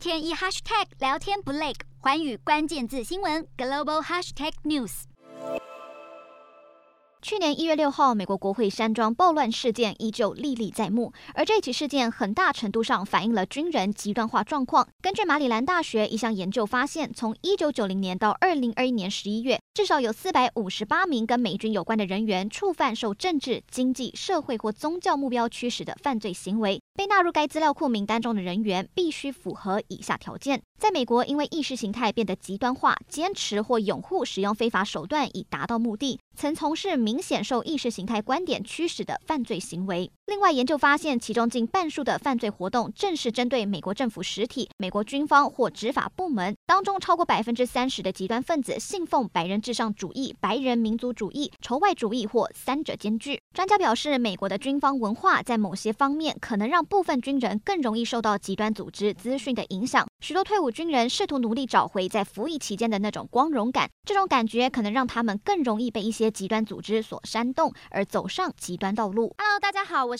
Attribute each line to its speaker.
Speaker 1: 天一 hashtag 聊天不累，寰宇关键字新闻 global hashtag news。
Speaker 2: 去年一月六号，美国国会山庄暴乱事件依旧历历在目，而这起事件很大程度上反映了军人极端化状况。根据马里兰大学一项研究发现，从一九九零年到二零二一年十一月，至少有四百五十八名跟美军有关的人员触犯受政治、经济、社会或宗教目标驱使的犯罪行为。被纳入该资料库名单中的人员必须符合以下条件：在美国，因为意识形态变得极端化，坚持或拥护使用非法手段以达到目的，曾从事明显受意识形态观点驱使的犯罪行为。另外，研究发现，其中近半数的犯罪活动正是针对美国政府实体、美国军方或执法部门。当中，超过百分之三十的极端分子信奉白人至上主义、白人民族主义、仇外主义或三者兼具。专家表示，美国的军方文化在某些方面可能让部分军人更容易受到极端组织资讯的影响。许多退伍军人试图努力找回在服役期间的那种光荣感，这种感觉可能让他们更容易被一些极端组织所煽动，而走上极端道路。
Speaker 3: Hello，大家好，我是